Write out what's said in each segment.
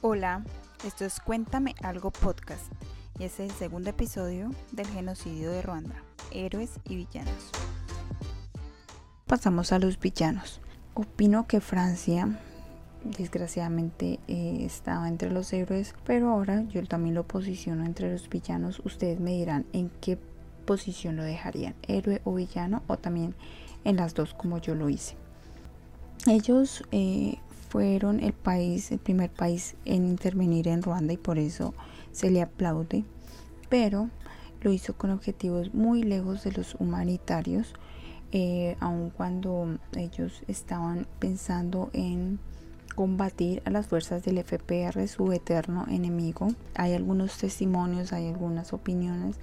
Hola, esto es Cuéntame algo podcast y es el segundo episodio del genocidio de Ruanda, héroes y villanos. Pasamos a los villanos. Opino que Francia desgraciadamente eh, estaba entre los héroes, pero ahora yo también lo posiciono entre los villanos. Ustedes me dirán en qué posición lo dejarían, héroe o villano, o también en las dos como yo lo hice. Ellos eh, fueron el país, el primer país en intervenir en Ruanda y por eso se le aplaude, pero lo hizo con objetivos muy lejos de los humanitarios, eh, aun cuando ellos estaban pensando en combatir a las fuerzas del FPR, su eterno enemigo. Hay algunos testimonios, hay algunas opiniones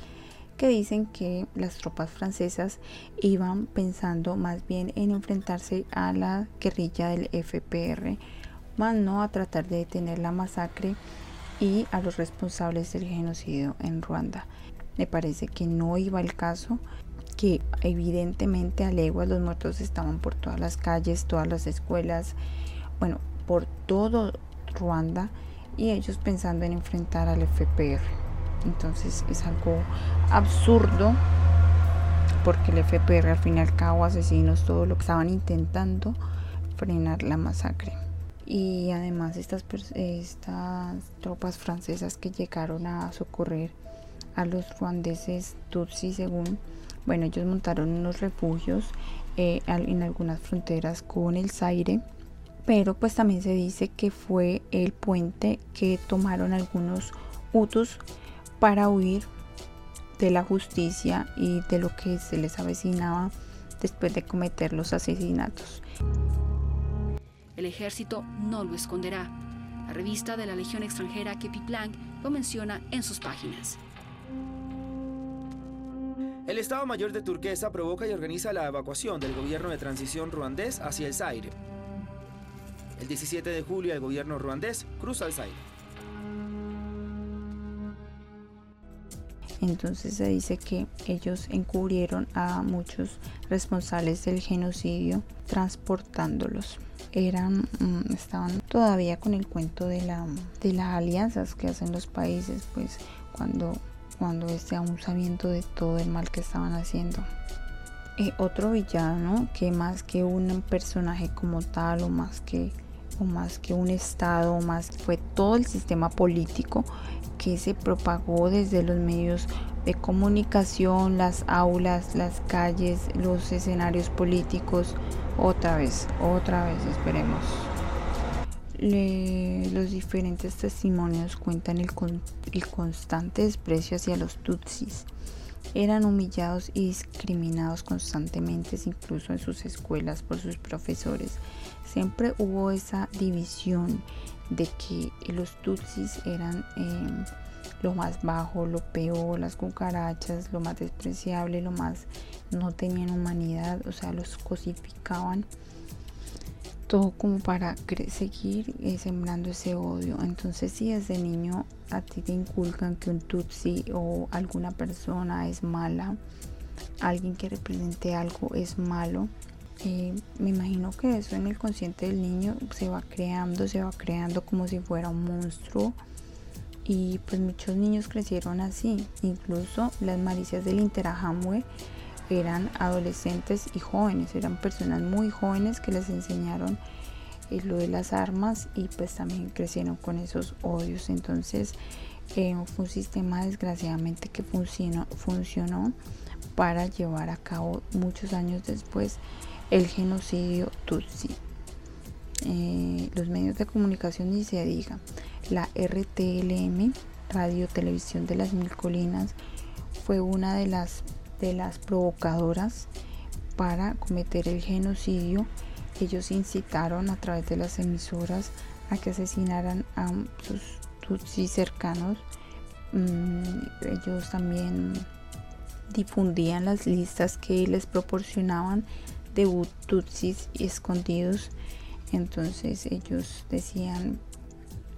que dicen que las tropas francesas iban pensando más bien en enfrentarse a la guerrilla del FPR, más no a tratar de detener la masacre y a los responsables del genocidio en Ruanda. Me parece que no iba el caso, que evidentemente a leguas los muertos estaban por todas las calles, todas las escuelas, bueno, por todo Ruanda y ellos pensando en enfrentar al FPR. Entonces es algo absurdo porque el FPR al fin y al cabo asesinos todo lo que estaban intentando frenar la masacre. Y además estas, estas tropas francesas que llegaron a socorrer a los ruandeses Tutsi según, bueno, ellos montaron unos refugios eh, en algunas fronteras con el Zaire, pero pues también se dice que fue el puente que tomaron algunos Hutus para huir de la justicia y de lo que se les avecinaba después de cometer los asesinatos. El ejército no lo esconderá. La revista de la Legión extranjera Kepiplang lo menciona en sus páginas. El Estado Mayor de Turquesa provoca y organiza la evacuación del gobierno de transición ruandés hacia el Zaire. El 17 de julio el gobierno ruandés cruza el Zaire. Entonces se dice que ellos encubrieron a muchos responsables del genocidio transportándolos. Eran, mm, estaban todavía con el cuento de, la, de las alianzas que hacen los países, pues cuando, cuando este aún sabiendo de todo el mal que estaban haciendo. Eh, otro villano que más que un personaje como tal o más que o más que un estado, más fue todo el sistema político que se propagó desde los medios de comunicación, las aulas, las calles, los escenarios políticos. Otra vez, otra vez, esperemos. los diferentes testimonios cuentan el, el constante desprecio hacia los tutsis. Eran humillados y discriminados constantemente, incluso en sus escuelas, por sus profesores. Siempre hubo esa división de que los tutsis eran em, lo más bajo, lo peor, las cucarachas, lo más despreciable, lo más no tenían humanidad, o sea, los cosificaban todo como para seguir eh, sembrando ese odio. Entonces, si desde niño a ti te inculcan que un tutsi o alguna persona es mala, alguien que represente algo es malo, me imagino que eso en el consciente del niño se va creando, se va creando como si fuera un monstruo. Y pues muchos niños crecieron así. Incluso las maricias del Interahamwe eran adolescentes y jóvenes, eran personas muy jóvenes que les enseñaron eh, lo de las armas y pues también crecieron con esos odios. Entonces eh, fue un sistema desgraciadamente que funcionó, funcionó para llevar a cabo muchos años después el genocidio Tutsi. Eh, los medios de comunicación ni se diga. La RTLM, Radio Televisión de las Mil Colinas, fue una de las, de las provocadoras para cometer el genocidio. Ellos incitaron a través de las emisoras a que asesinaran a sus tutsis cercanos. Mm, ellos también difundían las listas que les proporcionaban de tutsis escondidos. Entonces ellos decían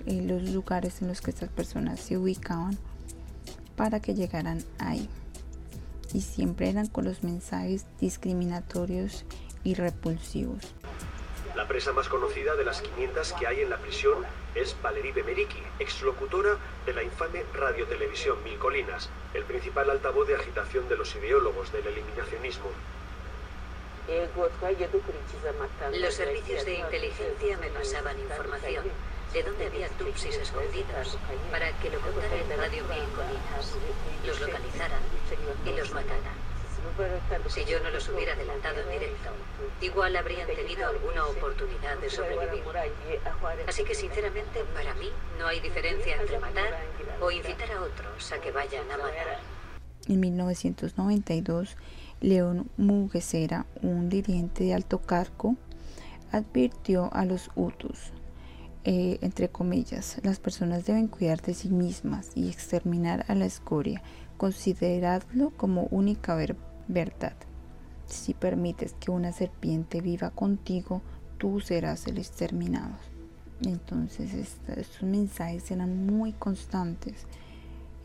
eh, los lugares en los que estas personas se ubicaban para que llegaran ahí. Y siempre eran con los mensajes discriminatorios y repulsivos. La presa más conocida de las 500 que hay en la prisión es Valerie Bemeriki, exlocutora de la infame radiotelevisión Mil Colinas, el principal altavoz de agitación de los ideólogos del eliminacionismo. Los servicios de inteligencia me pasaban información de dónde había tupsis escondidos para que lo contara en Radio Colinas, los localizaran y los mataran. Si yo no los hubiera adelantado en directo, igual habrían tenido alguna oportunidad de sobrevivir. Así que sinceramente para mí no hay diferencia entre matar o invitar a otros a que vayan a matar. En 1992, León Mugesera, un dirigente de alto cargo, advirtió a los Hutus, eh, entre comillas, las personas deben cuidar de sí mismas y exterminar a la escoria, consideradlo como única verdad. Si permites que una serpiente viva contigo, tú serás el exterminado. Entonces estos mensajes eran muy constantes.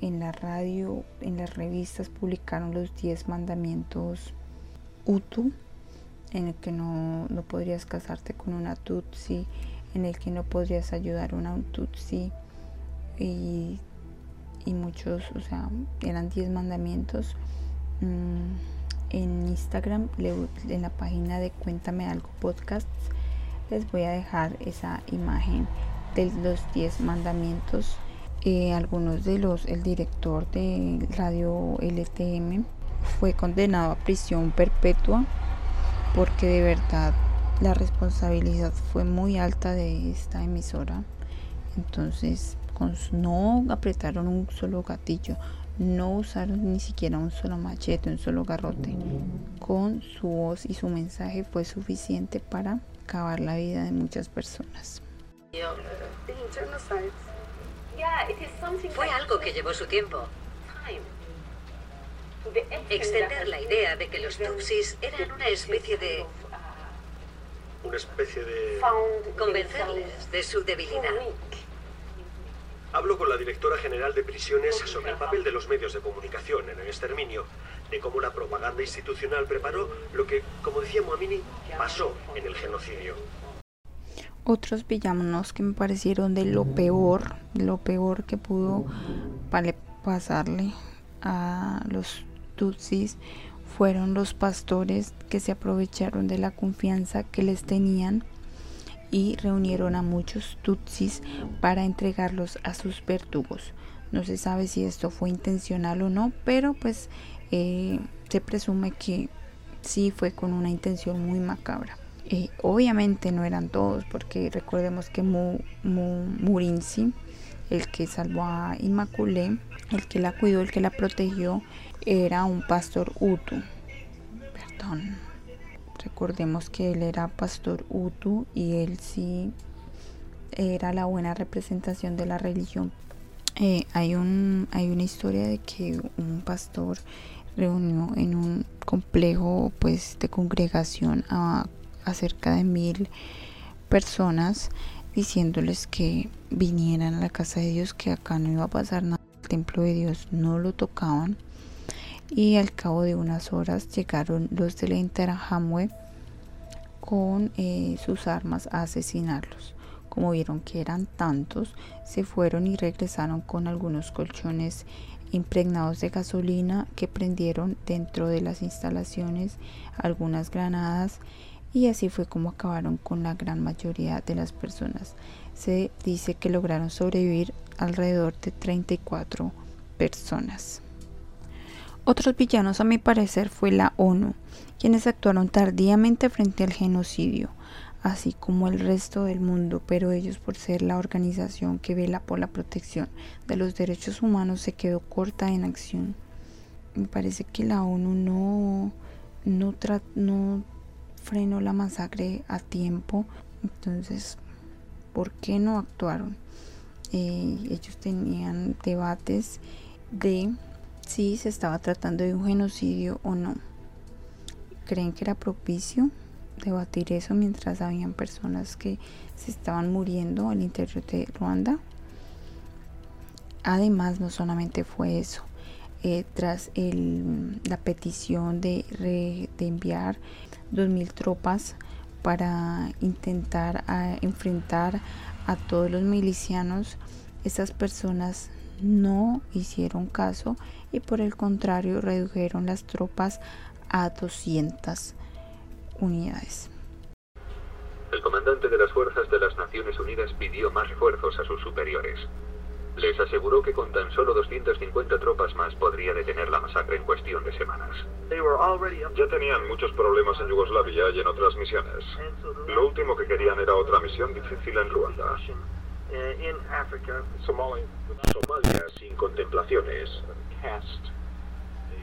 En la radio, en las revistas publicaron los 10 mandamientos Utu, en el que no, no podrías casarte con una Tutsi, en el que no podrías ayudar a una Tutsi y, y muchos, o sea, eran 10 mandamientos. Mm, en Instagram, en la página de Cuéntame Algo Podcasts, les voy a dejar esa imagen de los 10 mandamientos. Eh, algunos de los, el director de Radio LTM fue condenado a prisión perpetua porque de verdad la responsabilidad fue muy alta de esta emisora. Entonces, no apretaron un solo gatillo, no usaron ni siquiera un solo machete, un solo garrote. Con su voz y su mensaje fue suficiente para acabar la vida de muchas personas. Fue algo que llevó su tiempo. Extender la idea de que los Tutsis eran una especie de... Una especie de... Convencerles de su debilidad. Hablo con la directora general de prisiones sobre el papel de los medios de comunicación en el exterminio, de cómo la propaganda institucional preparó lo que, como decía Moamini, pasó en el genocidio. Otros villanos que me parecieron de lo peor, lo peor que pudo pasarle a los Tutsis fueron los pastores que se aprovecharon de la confianza que les tenían y reunieron a muchos tutsis para entregarlos a sus verdugos. No se sabe si esto fue intencional o no, pero pues eh, se presume que sí fue con una intención muy macabra. Eh, obviamente no eran todos, porque recordemos que Murinsi, el que salvó a Inmaculé, el que la cuidó, el que la protegió, era un pastor Utu. Perdón, Recordemos que él era pastor Utu y él sí era la buena representación de la religión. Eh, hay, un, hay una historia de que un pastor reunió en un complejo pues de congregación a, a cerca de mil personas diciéndoles que vinieran a la casa de Dios, que acá no iba a pasar nada, el templo de Dios no lo tocaban y al cabo de unas horas llegaron los de la Interahamwe con eh, sus armas a asesinarlos. Como vieron que eran tantos, se fueron y regresaron con algunos colchones impregnados de gasolina que prendieron dentro de las instalaciones, algunas granadas y así fue como acabaron con la gran mayoría de las personas. Se dice que lograron sobrevivir alrededor de 34 personas. Otros villanos a mi parecer fue la ONU, quienes actuaron tardíamente frente al genocidio, así como el resto del mundo, pero ellos por ser la organización que vela por la protección de los derechos humanos se quedó corta en acción. Me parece que la ONU no, no, no frenó la masacre a tiempo, entonces, ¿por qué no actuaron? Eh, ellos tenían debates de si se estaba tratando de un genocidio o no. ¿Creen que era propicio debatir eso mientras habían personas que se estaban muriendo al interior de Ruanda? Además, no solamente fue eso. Eh, tras la petición de enviar 2.000 tropas para intentar enfrentar a todos los milicianos, estas personas no hicieron caso y por el contrario redujeron las tropas a 200 unidades. El comandante de las fuerzas de las Naciones Unidas pidió más refuerzos a sus superiores. Les aseguró que con tan solo 250 tropas más podría detener la masacre en cuestión de semanas. Ya tenían muchos problemas en Yugoslavia y en otras misiones. Lo último que querían era otra misión difícil en Ruanda. Somalia sin contemplaciones.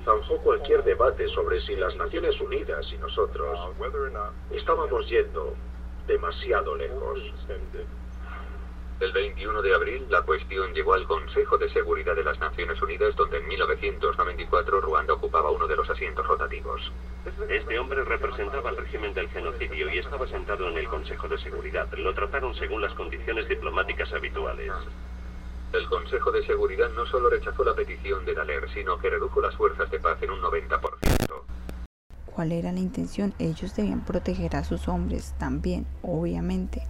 Zanjó cualquier debate sobre si las Naciones Unidas y nosotros estábamos yendo demasiado lejos. El 21 de abril, la cuestión llegó al Consejo de Seguridad de las Naciones Unidas, donde en 1994 Ruanda ocupaba uno de los asientos rotativos. Este hombre representaba al régimen del genocidio y estaba sentado en el Consejo de Seguridad. Lo trataron según las condiciones diplomáticas habituales. El Consejo de Seguridad no solo rechazó la petición de Daler, sino que redujo las fuerzas de paz en un 90%. ¿Cuál era la intención? Ellos debían proteger a sus hombres también, obviamente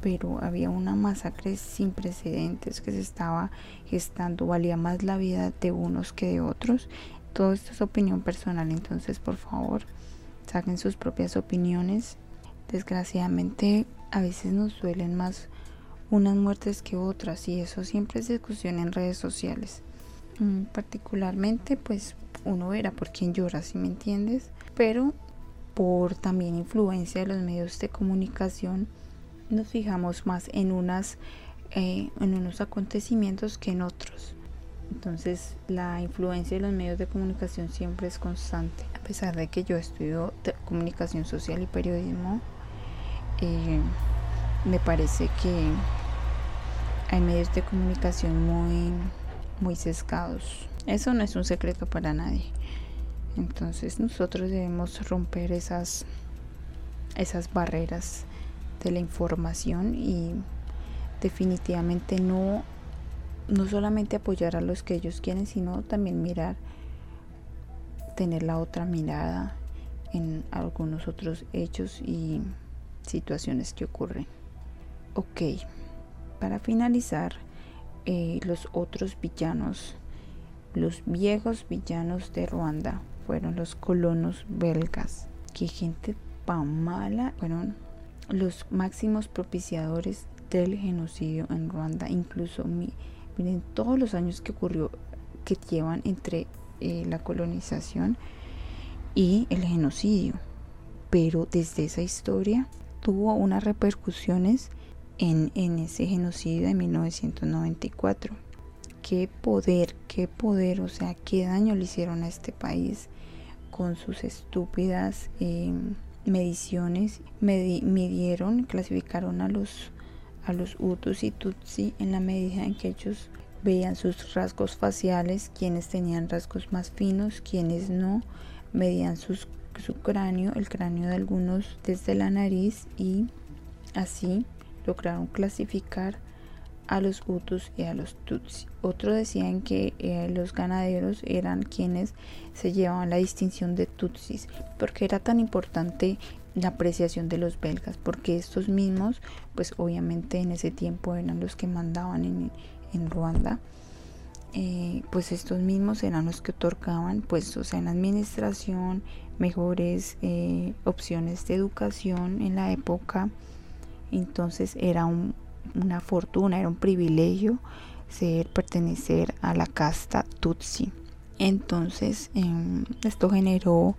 pero había una masacre sin precedentes que se estaba gestando, valía más la vida de unos que de otros. Todo esto es opinión personal, entonces por favor saquen sus propias opiniones. Desgraciadamente a veces nos duelen más unas muertes que otras y eso siempre es discusión en redes sociales. Mm, particularmente pues uno verá por quién llora, si me entiendes, pero por también influencia de los medios de comunicación nos fijamos más en unas eh, en unos acontecimientos que en otros. Entonces la influencia de los medios de comunicación siempre es constante. A pesar de que yo estudio comunicación social y periodismo, eh, me parece que hay medios de comunicación muy, muy sesgados. Eso no es un secreto para nadie. Entonces nosotros debemos romper esas, esas barreras de la información y definitivamente no no solamente apoyar a los que ellos quieren, sino también mirar, tener la otra mirada en algunos otros hechos y situaciones que ocurren. Ok, para finalizar, eh, los otros villanos, los viejos villanos de Ruanda, fueron los colonos belgas. Qué gente tan mala, fueron los máximos propiciadores del genocidio en Ruanda. Incluso miren todos los años que ocurrió, que llevan entre eh, la colonización y el genocidio. Pero desde esa historia tuvo unas repercusiones en, ese genocidio de 1994. Qué poder, qué poder, o sea, qué daño le hicieron a este país con sus estúpidas... Eh, mediciones midieron, clasificaron a los, a los Hutus y Tutsi en la medida en que ellos veían sus rasgos faciales, quienes tenían rasgos más finos, quienes no, medían sus, su cráneo, el cráneo de algunos desde la nariz y así lograron clasificar a los Hutus y a los Tutsi. Otros decían que eh, los ganaderos eran quienes se llevaban la distinción de Tutsis, porque era tan importante la apreciación de los belgas, porque estos mismos, pues obviamente en ese tiempo eran los que mandaban en, en Ruanda. Eh, pues estos mismos eran los que otorgaban pues o sea en administración mejores eh, opciones de educación en la época entonces era un, una fortuna, era un privilegio ser pertenecer a la casta Tutsi. Entonces em, esto generó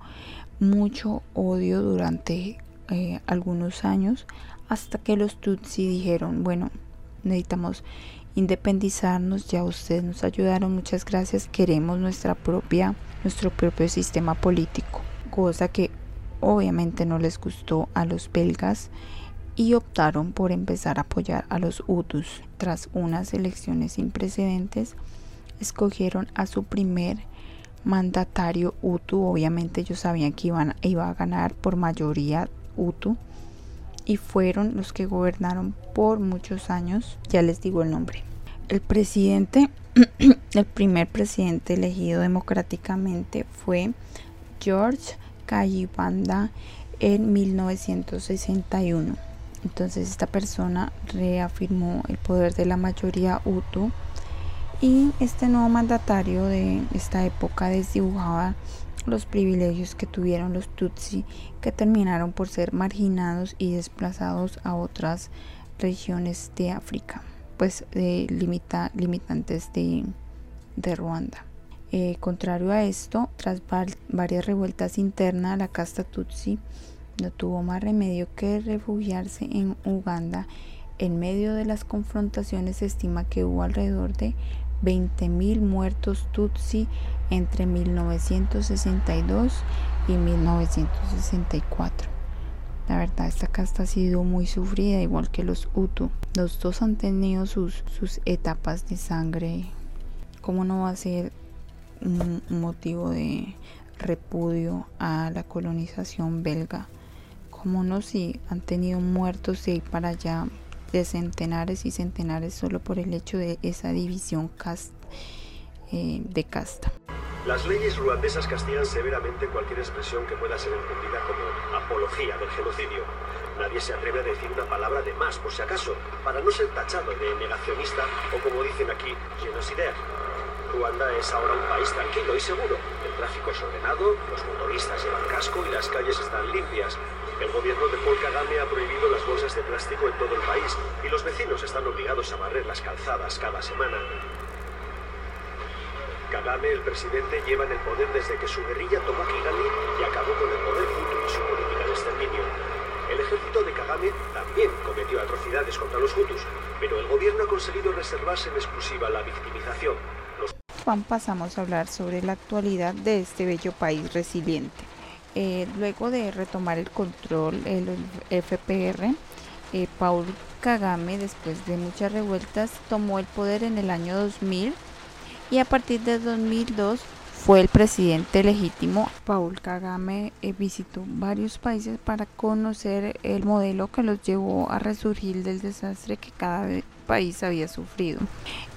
mucho odio durante eh, algunos años hasta que los Tutsi dijeron, bueno, necesitamos independizarnos, ya ustedes nos ayudaron, muchas gracias, queremos nuestra propia, nuestro propio sistema político, cosa que obviamente no les gustó a los belgas y optaron por empezar a apoyar a los Hutus. Tras unas elecciones sin precedentes, escogieron a su primer mandatario Hutu. Obviamente ellos sabían que iban, iba a ganar por mayoría Hutu y fueron los que gobernaron por muchos años. Ya les digo el nombre. El presidente, el primer presidente elegido democráticamente fue George Kayibanda en 1961 Entonces esta persona reafirmó el poder de la mayoría Hutu y este nuevo mandatario de esta época desdibujaba los privilegios que tuvieron los Tutsi que terminaron por ser marginados y desplazados a otras regiones de África, pues de limita, limitantes de, de Ruanda. Eh, contrario a esto, tras varias revueltas internas, la casta Tutsi no tuvo más remedio que refugiarse en Uganda. En medio de las confrontaciones se estima que hubo alrededor de 20.000 muertos Tutsi entre 1962 y 1964. La verdad, esta casta ha sido muy sufrida, igual que los Hutu. Los dos han tenido sus, sus etapas de sangre. ¿Cómo no va a ser un motivo de repudio a la colonización belga? ¿Cómo no si han tenido muertos de para allá de centenares y centenares solo por el hecho de esa división eh, de casta. Las leyes ruandesas castigan severamente cualquier expresión que pueda ser entendida como apología del genocidio. Nadie se atreve a decir una palabra de más, por si acaso, para no ser tachado de negacionista o, como dicen aquí, genocidaire. Ruanda es ahora un país tranquilo y seguro. El tráfico es ordenado, los motoristas llevan casco y las calles están limpias. El gobierno de Paul Kagame ha prohibido las bolsas de plástico en todo el país y los vecinos están obligados a barrer las calzadas cada semana. Kagame, el presidente, lleva en el poder desde que su guerrilla tomó Kigali y acabó con el poder Hutu y su política de exterminio. El ejército de Kagame también cometió atrocidades contra los Hutus, pero el gobierno ha conseguido reservarse en exclusiva la victimización. Juan, pasamos a hablar sobre la actualidad de este bello país resiliente. Eh, luego de retomar el control, el FPR, eh, Paul Kagame, después de muchas revueltas, tomó el poder en el año 2000 y a partir de 2002 fue el presidente legítimo. Paul Kagame eh, visitó varios países para conocer el modelo que los llevó a resurgir del desastre que cada país había sufrido.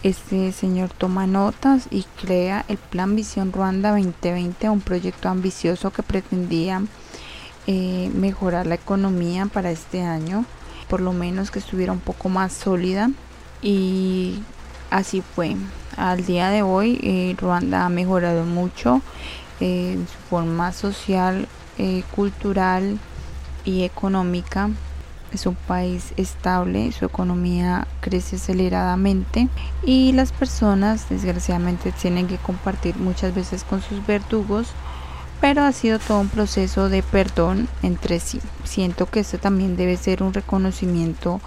Este señor toma notas y crea el Plan Visión Ruanda 2020, un proyecto ambicioso que pretendía eh, mejorar la economía para este año, por lo menos que estuviera un poco más sólida y así fue. Al día de hoy eh, Ruanda ha mejorado mucho eh, en su forma social, cultural y económica es un país estable, su economía crece aceleradamente y las personas desgraciadamente tienen que compartir muchas veces con sus verdugos, pero ha sido todo un proceso de perdón entre sí. Siento que esto también debe ser un reconocimiento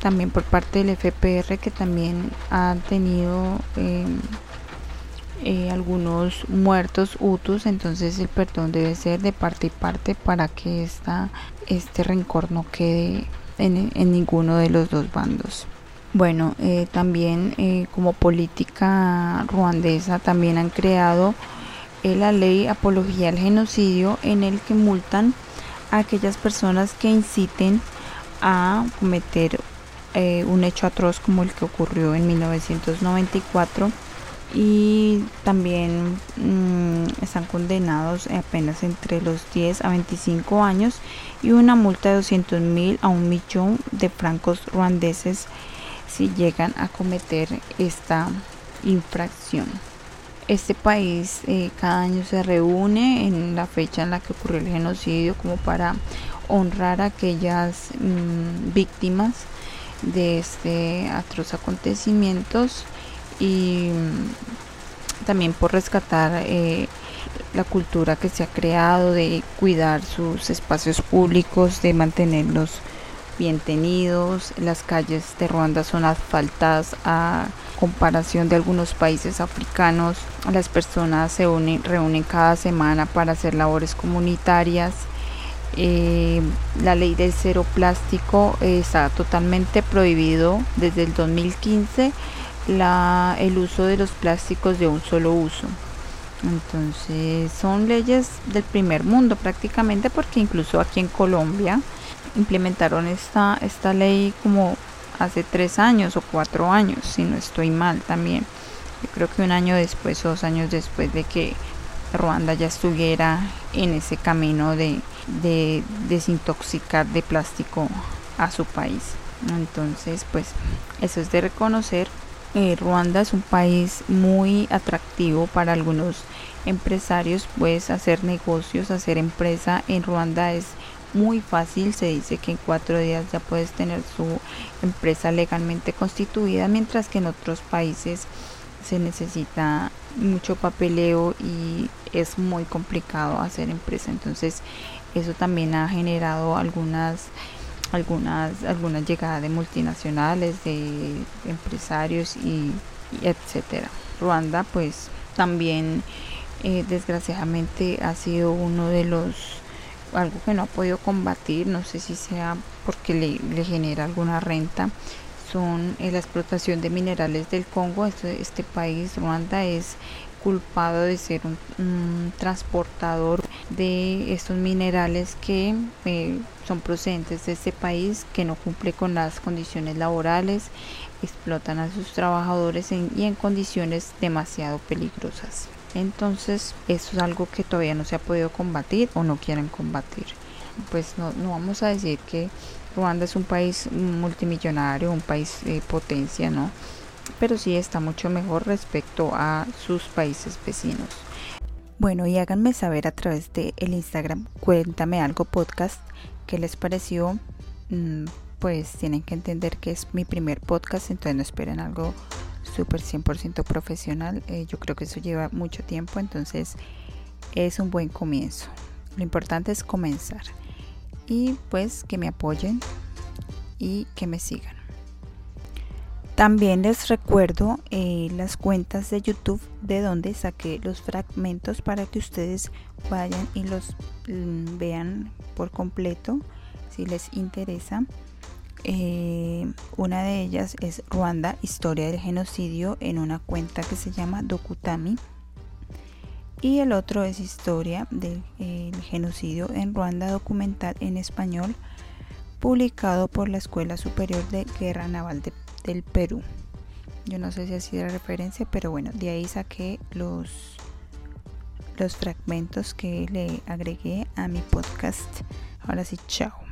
también por parte del FPR que también ha tenido em, eh, algunos muertos hutus, entonces el perdón debe ser de parte y parte para que esta, este rencor no quede en, ninguno de los dos bandos. Bueno, eh, también eh, como política ruandesa también han creado la ley apología al genocidio en el que multan a aquellas personas que inciten a cometer un hecho atroz como el que ocurrió en 1994 y también mm, están condenados apenas entre los 10 a 25 años y una multa de 200 mil a un millón de francos ruandeses si llegan a cometer esta infracción. Este país eh, cada año se reúne en la fecha en la que ocurrió el genocidio como para honrar a aquellas mm, víctimas de este atroz acontecimientos y mm, también por rescatar eh, la cultura que se ha creado de cuidar sus espacios públicos, de mantenerlos bien tenidos. Las calles de Ruanda son asfaltadas a comparación de algunos países africanos. Las personas se unen, reúnen cada semana para hacer labores comunitarias. Eh, la ley del cero plástico está totalmente prohibido desde el 2015 el uso de los plásticos de un solo uso. Entonces son leyes del primer mundo prácticamente porque incluso aquí en Colombia implementaron esta, esta ley como hace tres años o cuatro años, si no estoy mal también. Yo creo que un año después o dos años después de que Ruanda ya estuviera en ese camino de, de desintoxicar de plástico a su país. Entonces, pues eso es de reconocer. Eh, Ruanda es un país muy atractivo para algunos empresarios, pues hacer negocios, hacer empresa en Ruanda es muy fácil, se dice que en cuatro días ya puedes tener su empresa legalmente constituida, mientras que en otros países se necesita mucho papeleo y es muy complicado hacer empresa. Entonces eso también ha generado algunas algunas algunas llegadas de multinacionales, de empresarios y, etcétera. Ruanda pues también eh, desgraciadamente ha sido uno de los algo que no ha podido combatir, no sé si sea porque le, genera alguna renta, son eh, la explotación de minerales del Congo. Este, país, Ruanda, es culpado de ser un, transportador de estos minerales que eh, son procedentes de este país, que no cumple con las condiciones laborales, explotan a sus trabajadores y en condiciones demasiado peligrosas. Entonces, eso es algo que todavía no se ha podido combatir o no quieren combatir. Pues no, no vamos a decir que Ruanda es un país multimillonario, un país de potencia, ¿no? Pero sí está mucho mejor respecto a sus países vecinos. Bueno, y háganme saber a través de el Instagram, cuéntame algo podcast, qué les pareció. Mm, pues tienen que entender que es mi primer podcast, entonces no esperen algo súper 100% profesional. Eh, yo creo que eso lleva mucho tiempo, entonces es un buen comienzo. Lo importante es comenzar y pues que me apoyen y que me sigan. También les recuerdo eh, las cuentas de YouTube de donde saqué los fragmentos para que ustedes vayan y los mm, vean por completo si les interesa. Eh, una de ellas es Ruanda, Historia del Genocidio, en una cuenta que se llama Dokutami. Y el otro es Historia del Genocidio en Ruanda, documental en español, publicado por la Escuela Superior de Guerra Naval del Perú. Yo no sé si así la referencia, pero bueno, de ahí saqué los, los fragmentos que le agregué a mi podcast. Ahora sí, chao.